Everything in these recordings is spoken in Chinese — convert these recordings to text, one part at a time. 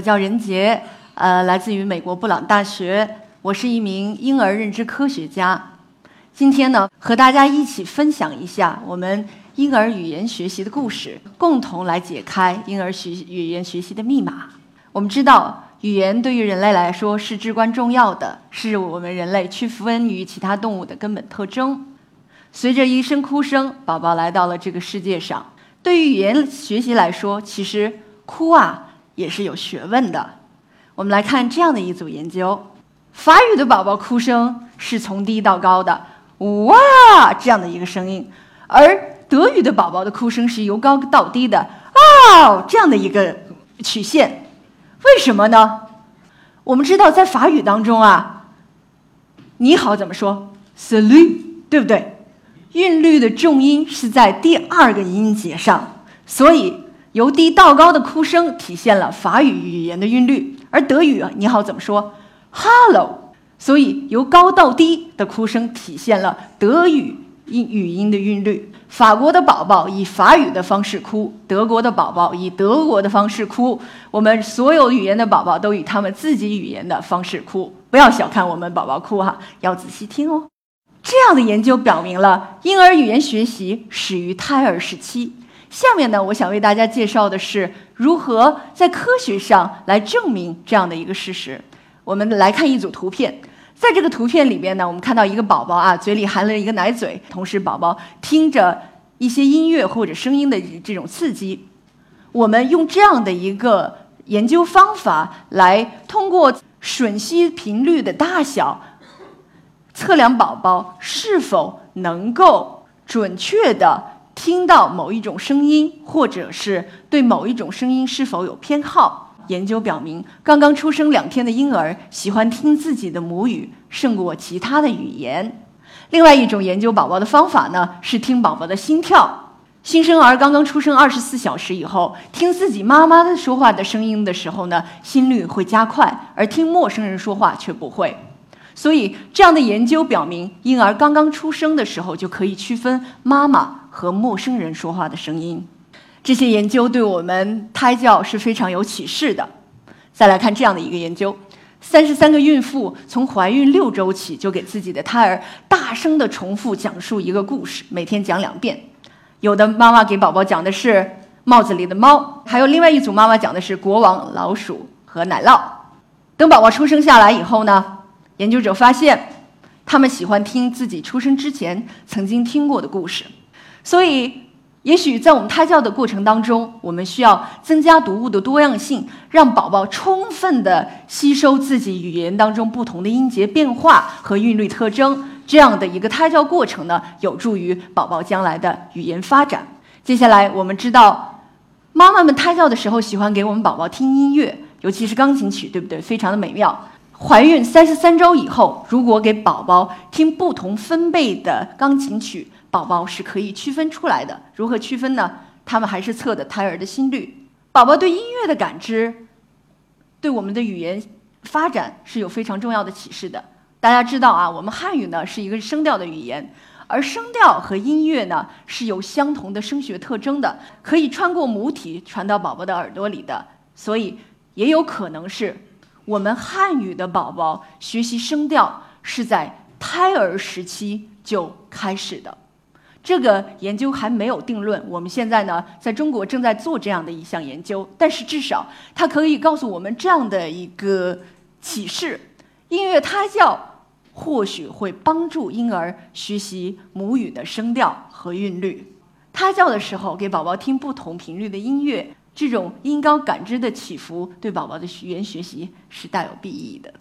我叫任杰，呃，来自于美国布朗大学，我是一名婴儿认知科学家。今天呢，和大家一起分享一下我们婴儿语言学习的故事，共同来解开婴儿学语言学习的密码。我们知道，语言对于人类来说是至关重要的，是我们人类区分于其他动物的根本特征。随着一声哭声，宝宝来到了这个世界上。对于语言学习来说，其实哭啊。也是有学问的。我们来看这样的一组研究：法语的宝宝哭声是从低到高的“哇”这样的一个声音，而德语的宝宝的哭声是由高到低的“哦”这样的一个曲线。为什么呢？我们知道，在法语当中啊，“你好”怎么说？“salut”，对不对？韵律的重音是在第二个音节上，所以。由低到高的哭声体现了法语语言的韵律，而德语“你好”怎么说？“Hello”。所以由高到低的哭声体现了德语音语音的韵律。法国的宝宝以法语的方式哭，德国的宝宝以德国的方式哭。我们所有语言的宝宝都以他们自己语言的方式哭。不要小看我们宝宝哭哈，要仔细听哦。这样的研究表明了，婴儿语言学习始于胎儿时期。下面呢，我想为大家介绍的是如何在科学上来证明这样的一个事实。我们来看一组图片，在这个图片里边呢，我们看到一个宝宝啊，嘴里含了一个奶嘴，同时宝宝听着一些音乐或者声音的这种刺激。我们用这样的一个研究方法来通过吮吸频率的大小，测量宝宝是否能够准确的。听到某一种声音，或者是对某一种声音是否有偏好？研究表明，刚刚出生两天的婴儿喜欢听自己的母语胜过其他的语言。另外一种研究宝宝的方法呢，是听宝宝的心跳。新生儿刚刚出生二十四小时以后，听自己妈妈的说话的声音的时候呢，心率会加快，而听陌生人说话却不会。所以，这样的研究表明，婴儿刚刚出生的时候就可以区分妈妈。和陌生人说话的声音，这些研究对我们胎教是非常有启示的。再来看这样的一个研究：三十三个孕妇从怀孕六周起就给自己的胎儿大声地重复讲述一个故事，每天讲两遍。有的妈妈给宝宝讲的是帽子里的猫，还有另外一组妈妈讲的是国王、老鼠和奶酪。等宝宝出生下来以后呢，研究者发现，他们喜欢听自己出生之前曾经听过的故事。所以，也许在我们胎教的过程当中，我们需要增加读物的多样性，让宝宝充分的吸收自己语言当中不同的音节变化和韵律特征。这样的一个胎教过程呢，有助于宝宝将来的语言发展。接下来，我们知道，妈妈们胎教的时候喜欢给我们宝宝听音乐，尤其是钢琴曲，对不对？非常的美妙。怀孕三十三周以后，如果给宝宝听不同分贝的钢琴曲，宝宝是可以区分出来的。如何区分呢？他们还是测的胎儿的心率。宝宝对音乐的感知，对我们的语言发展是有非常重要的启示的。大家知道啊，我们汉语呢是一个声调的语言，而声调和音乐呢是有相同的声学特征的，可以穿过母体传到宝宝的耳朵里的。所以也有可能是我们汉语的宝宝学习声调是在胎儿时期就开始的。这个研究还没有定论，我们现在呢，在中国正在做这样的一项研究，但是至少它可以告诉我们这样的一个启示：音乐胎教或许会帮助婴儿学习母语的声调和韵律。胎教的时候，给宝宝听不同频率的音乐，这种音高感知的起伏，对宝宝的语言学习是大有裨益的。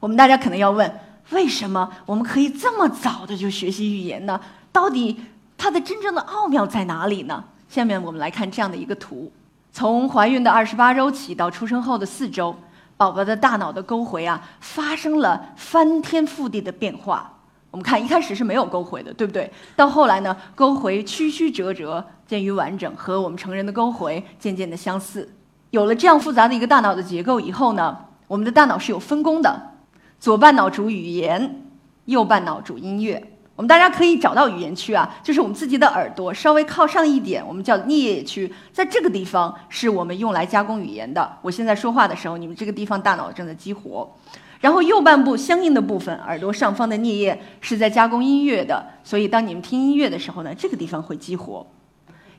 我们大家可能要问：为什么我们可以这么早的就学习语言呢？到底它的真正的奥妙在哪里呢？下面我们来看这样的一个图：从怀孕的二十八周起到出生后的四周，宝宝的大脑的沟回啊发生了翻天覆地的变化。我们看一开始是没有沟回的，对不对？到后来呢，沟回曲曲折折，渐于完整，和我们成人的沟回渐渐的相似。有了这样复杂的一个大脑的结构以后呢，我们的大脑是有分工的：左半脑主语言，右半脑主音乐。我们大家可以找到语言区啊，就是我们自己的耳朵稍微靠上一点，我们叫颞叶区，在这个地方是我们用来加工语言的。我现在说话的时候，你们这个地方大脑正在激活。然后右半部相应的部分，耳朵上方的颞叶是在加工音乐的，所以当你们听音乐的时候呢，这个地方会激活。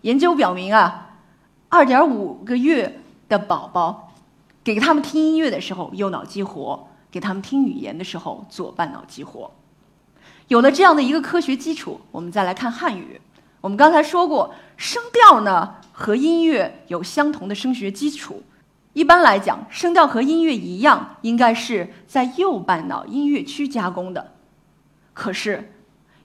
研究表明啊，二点五个月的宝宝，给他们听音乐的时候右脑激活，给他们听语言的时候左半脑激活。有了这样的一个科学基础，我们再来看汉语。我们刚才说过，声调呢和音乐有相同的声学基础。一般来讲，声调和音乐一样，应该是在右半脑音乐区加工的。可是，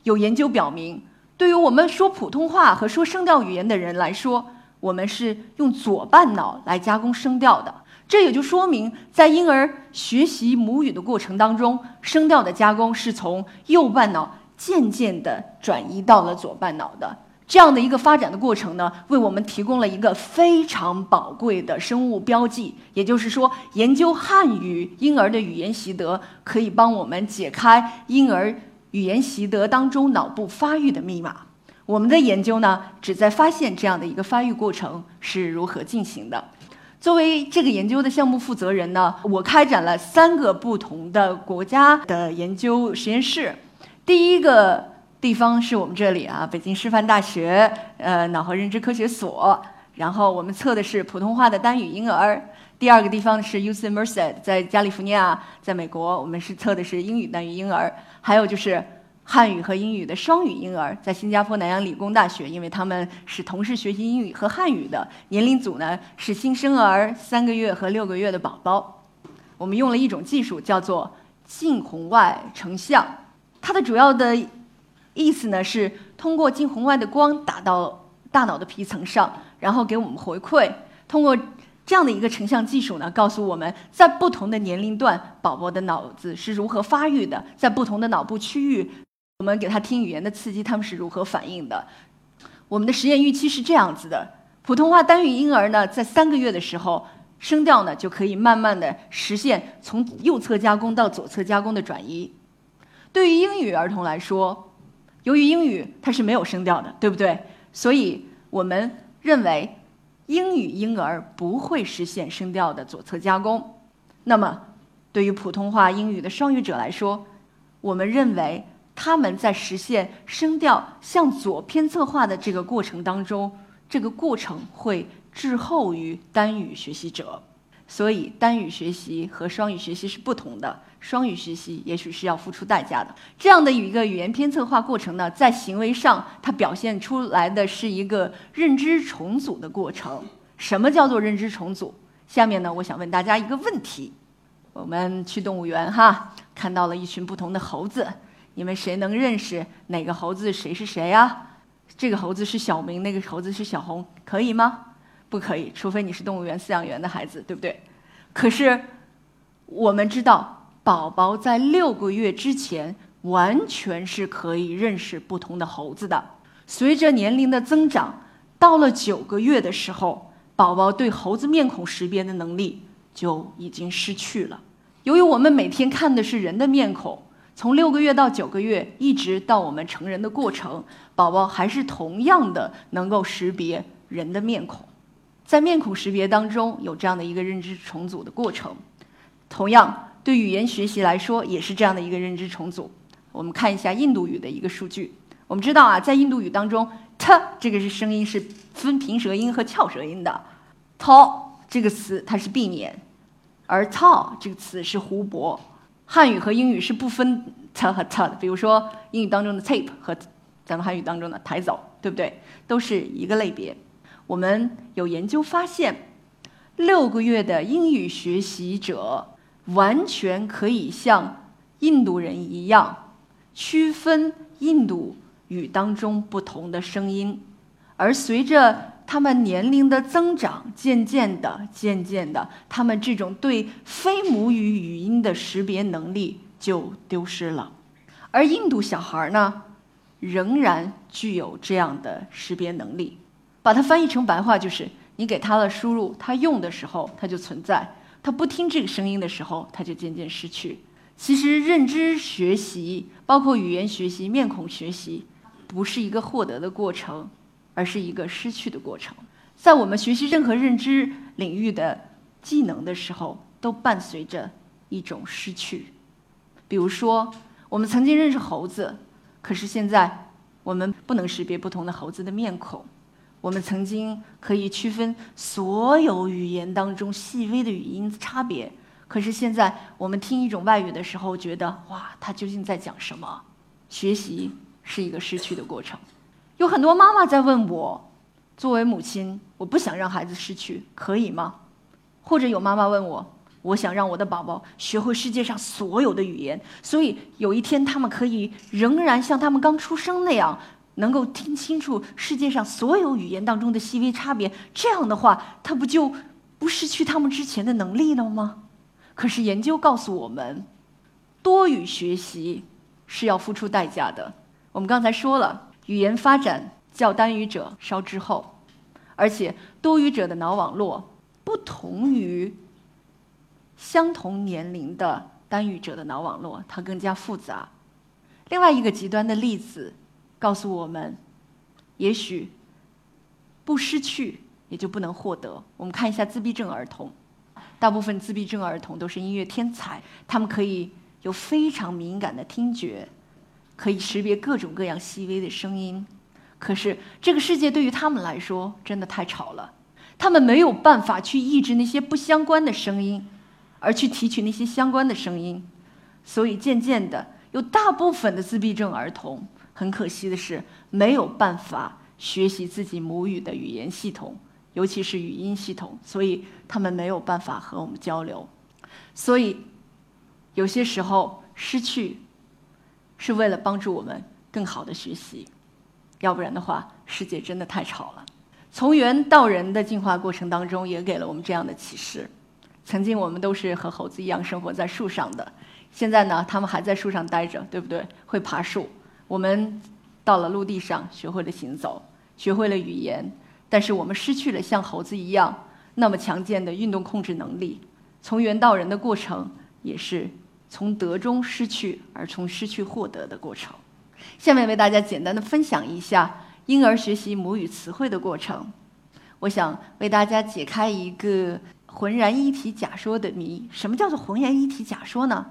有研究表明，对于我们说普通话和说声调语言的人来说，我们是用左半脑来加工声调的。这也就说明，在婴儿学习母语的过程当中，声调的加工是从右半脑渐渐地转移到了左半脑的。这样的一个发展的过程呢，为我们提供了一个非常宝贵的生物标记。也就是说，研究汉语婴儿的语言习得，可以帮我们解开婴儿语言习得当中脑部发育的密码。我们的研究呢，旨在发现这样的一个发育过程是如何进行的。作为这个研究的项目负责人呢，我开展了三个不同的国家的研究实验室。第一个地方是我们这里啊，北京师范大学呃脑和认知科学所。然后我们测的是普通话的单语婴儿。第二个地方是 UC Merced，在加利福尼亚，在美国，我们是测的是英语单语婴儿。还有就是。汉语和英语的双语婴儿在新加坡南洋理工大学，因为他们是同时学习英语和汉语的。年龄组呢是新生儿三个月和六个月的宝宝。我们用了一种技术叫做近红外成像，它的主要的意思呢是通过近红外的光打到大脑的皮层上，然后给我们回馈。通过这样的一个成像技术呢，告诉我们在不同的年龄段宝宝的脑子是如何发育的，在不同的脑部区域。我们给他听语言的刺激，他们是如何反应的？我们的实验预期是这样子的：普通话单语婴儿呢，在三个月的时候，声调呢就可以慢慢的实现从右侧加工到左侧加工的转移。对于英语儿童来说，由于英语它是没有声调的，对不对？所以我们认为英语婴儿不会实现声调的左侧加工。那么，对于普通话英语的双语者来说，我们认为。他们在实现声调向左偏侧化的这个过程当中，这个过程会滞后于单语学习者，所以单语学习和双语学习是不同的。双语学习也许是要付出代价的。这样的一个语言偏侧化过程呢，在行为上它表现出来的是一个认知重组的过程。什么叫做认知重组？下面呢，我想问大家一个问题：我们去动物园哈，看到了一群不同的猴子。你们谁能认识哪个猴子谁是谁啊？这个猴子是小明，那个猴子是小红，可以吗？不可以，除非你是动物园饲养员的孩子，对不对？可是我们知道，宝宝在六个月之前完全是可以认识不同的猴子的。随着年龄的增长，到了九个月的时候，宝宝对猴子面孔识别的能力就已经失去了。由于我们每天看的是人的面孔。从六个月到九个月，一直到我们成人的过程，宝宝还是同样的能够识别人的面孔，在面孔识别当中有这样的一个认知重组的过程。同样，对语言学习来说也是这样的一个认知重组。我们看一下印度语的一个数据。我们知道啊，在印度语当中，t 这个是声音是分平舌音和翘舌音的，t 这个词它是避免，而 t 这个词是湖泊。汉语和英语是不分 t 和 t 的，比如说英语当中的 tape 和咱们汉语当中的抬走，对不对？都是一个类别。我们有研究发现，六个月的英语学习者完全可以像印度人一样区分印度语当中不同的声音，而随着他们年龄的增长，渐渐的、渐渐的，他们这种对非母语语音的识别能力就丢失了。而印度小孩呢，仍然具有这样的识别能力。把它翻译成白话就是：你给他的输入，他用的时候他就存在；他不听这个声音的时候，他就渐渐失去。其实认知学习，包括语言学习、面孔学习，不是一个获得的过程，而是一个失去的过程。在我们学习任何认知领域的技能的时候，都伴随着一种失去。比如说，我们曾经认识猴子，可是现在我们不能识别不同的猴子的面孔。我们曾经可以区分所有语言当中细微的语音差别，可是现在我们听一种外语的时候，觉得哇，它究竟在讲什么？学习是一个失去的过程。有很多妈妈在问我，作为母亲，我不想让孩子失去，可以吗？或者有妈妈问我，我想让我的宝宝学会世界上所有的语言，所以有一天他们可以仍然像他们刚出生那样。能够听清楚世界上所有语言当中的细微差别，这样的话，他不就不失去他们之前的能力了吗？可是研究告诉我们，多语学习是要付出代价的。我们刚才说了，语言发展较单语者稍滞后，而且多语者的脑网络不同于相同年龄的单语者的脑网络，它更加复杂。另外一个极端的例子。告诉我们，也许不失去也就不能获得。我们看一下自闭症儿童，大部分自闭症儿童都是音乐天才，他们可以有非常敏感的听觉，可以识别各种各样细微的声音。可是这个世界对于他们来说真的太吵了，他们没有办法去抑制那些不相关的声音，而去提取那些相关的声音。所以渐渐的，有大部分的自闭症儿童。很可惜的是，没有办法学习自己母语的语言系统，尤其是语音系统，所以他们没有办法和我们交流。所以，有些时候失去，是为了帮助我们更好的学习，要不然的话，世界真的太吵了。从猿到人的进化过程当中，也给了我们这样的启示：曾经我们都是和猴子一样生活在树上的，现在呢，他们还在树上待着，对不对？会爬树。我们到了陆地上，学会了行走，学会了语言，但是我们失去了像猴子一样那么强健的运动控制能力。从猿到人的过程，也是从得中失去，而从失去获得的过程。下面为大家简单的分享一下婴儿学习母语词汇的过程。我想为大家解开一个浑然一体假说的谜：什么叫做浑然一体假说呢？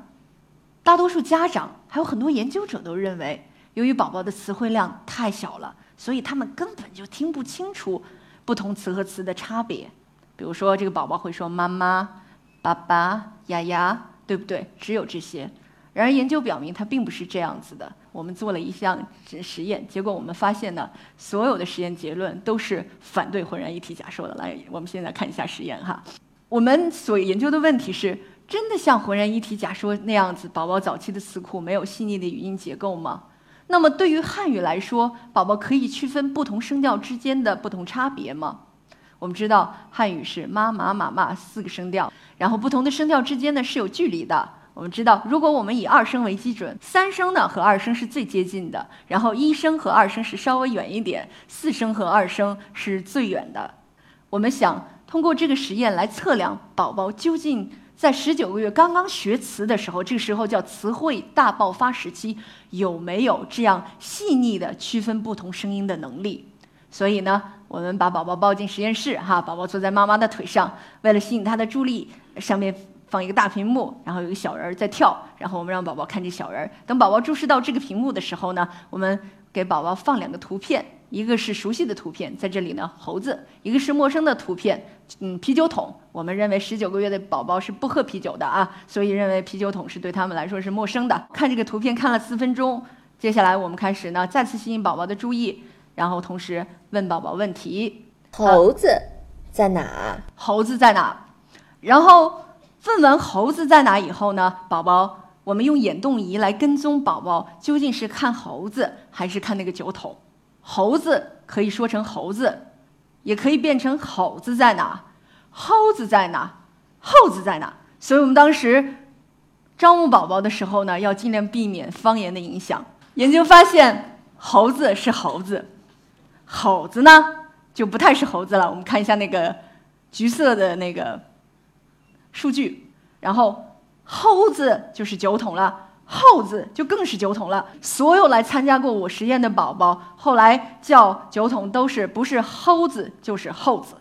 大多数家长还有很多研究者都认为。由于宝宝的词汇量太小了，所以他们根本就听不清楚不同词和词的差别。比如说，这个宝宝会说“妈妈”“爸爸”“呀呀”，对不对？只有这些。然而，研究表明它并不是这样子的。我们做了一项实验，结果我们发现呢，所有的实验结论都是反对浑然一体假说的。来，我们现在看一下实验哈。我们所研究的问题是：真的像浑然一体假说那样子，宝宝早期的词库没有细腻的语音结构吗？那么，对于汉语来说，宝宝可以区分不同声调之间的不同差别吗？我们知道汉语是妈、妈、妈、妈四个声调，然后不同的声调之间呢是有距离的。我们知道，如果我们以二声为基准，三声呢和二声是最接近的，然后一声和二声是稍微远一点，四声和二声是最远的。我们想通过这个实验来测量宝宝究竟。在十九个月刚刚学词的时候，这个时候叫词汇大爆发时期，有没有这样细腻的区分不同声音的能力？所以呢，我们把宝宝抱进实验室，哈，宝宝坐在妈妈的腿上，为了吸引他的注意力，上面放一个大屏幕，然后有个小人在跳，然后我们让宝宝看这小人。等宝宝注视到这个屏幕的时候呢，我们给宝宝放两个图片。一个是熟悉的图片，在这里呢，猴子；一个是陌生的图片，嗯，啤酒桶。我们认为十九个月的宝宝是不喝啤酒的啊，所以认为啤酒桶是对他们来说是陌生的。看这个图片看了四分钟，接下来我们开始呢，再次吸引宝宝的注意，然后同时问宝宝问题：猴子在哪？猴子在哪？然后问完猴子在哪以后呢，宝宝，我们用眼动仪来跟踪宝宝究竟是看猴子还是看那个酒桶。猴子可以说成猴子，也可以变成猴子在哪，猴子在哪，猴子在哪。所以我们当时招募宝宝的时候呢，要尽量避免方言的影响。研究发现，猴子是猴子，猴子呢就不太是猴子了。我们看一下那个橘色的那个数据，然后猴子就是酒桶了。后字就更是酒桶了。所有来参加过我实验的宝宝，后来叫酒桶都是不是猴子就是后字。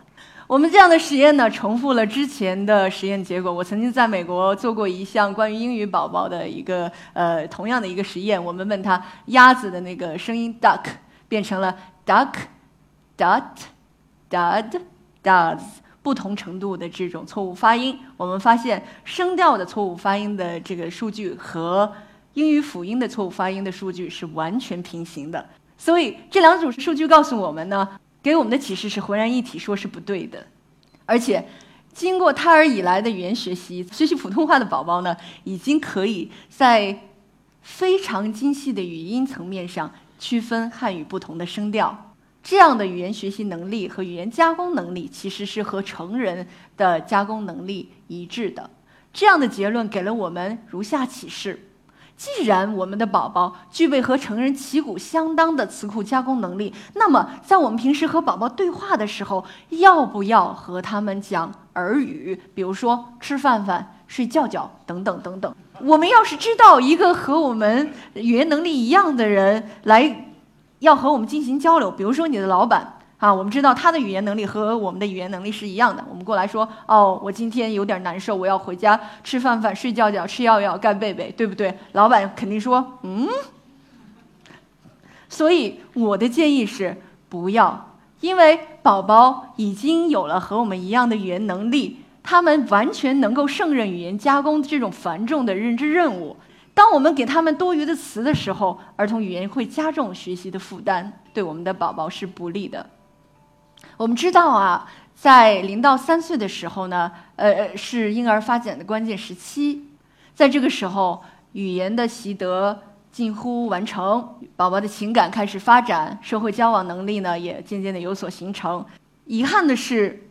我们这样的实验呢，重复了之前的实验结果。我曾经在美国做过一项关于英语宝宝的一个呃同样的一个实验。我们问他鸭子的那个声音 duck 变成了 duck dot dud does 不同程度的这种错误发音。我们发现声调的错误发音的这个数据和英语辅音的错误发音的数据是完全平行的。所以这两组数据告诉我们呢。给我们的启示是浑然一体，说是不对的。而且，经过胎儿以来的语言学习，学习普通话的宝宝呢，已经可以在非常精细的语音层面上区分汉语不同的声调。这样的语言学习能力和语言加工能力，其实是和成人的加工能力一致的。这样的结论给了我们如下启示。既然我们的宝宝具备和成人旗鼓相当的词库加工能力，那么在我们平时和宝宝对话的时候，要不要和他们讲儿语？比如说吃饭饭、睡觉觉等等等等。我们要是知道一个和我们语言能力一样的人来要和我们进行交流，比如说你的老板。啊，我们知道他的语言能力和我们的语言能力是一样的。我们过来说，哦，我今天有点难受，我要回家吃饭饭、睡觉觉、吃药药、盖被被，对不对？老板肯定说，嗯。所以我的建议是不要，因为宝宝已经有了和我们一样的语言能力，他们完全能够胜任语言加工这种繁重的认知任务。当我们给他们多余的词的时候，儿童语言会加重学习的负担，对我们的宝宝是不利的。我们知道啊，在零到三岁的时候呢，呃，是婴儿发展的关键时期，在这个时候，语言的习得近乎完成，宝宝的情感开始发展，社会交往能力呢也渐渐的有所形成。遗憾的是，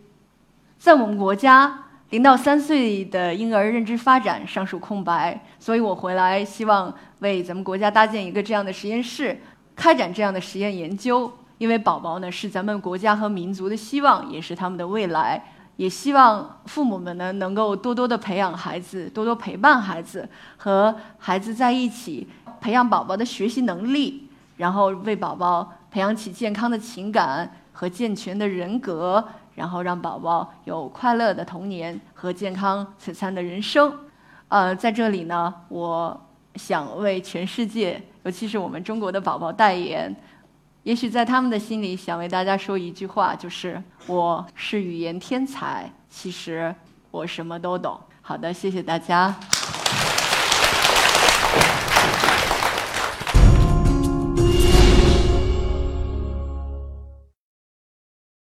在我们国家，零到三岁的婴儿认知发展尚属空白，所以我回来希望为咱们国家搭建一个这样的实验室，开展这样的实验研究。因为宝宝呢是咱们国家和民族的希望，也是他们的未来。也希望父母们呢能够多多的培养孩子，多多陪伴孩子，和孩子在一起，培养宝宝的学习能力，然后为宝宝培养起健康的情感和健全的人格，然后让宝宝有快乐的童年和健康璀璨的人生。呃，在这里呢，我想为全世界，尤其是我们中国的宝宝代言。也许在他们的心里，想为大家说一句话，就是我是语言天才，其实我什么都懂。好的，谢谢大家。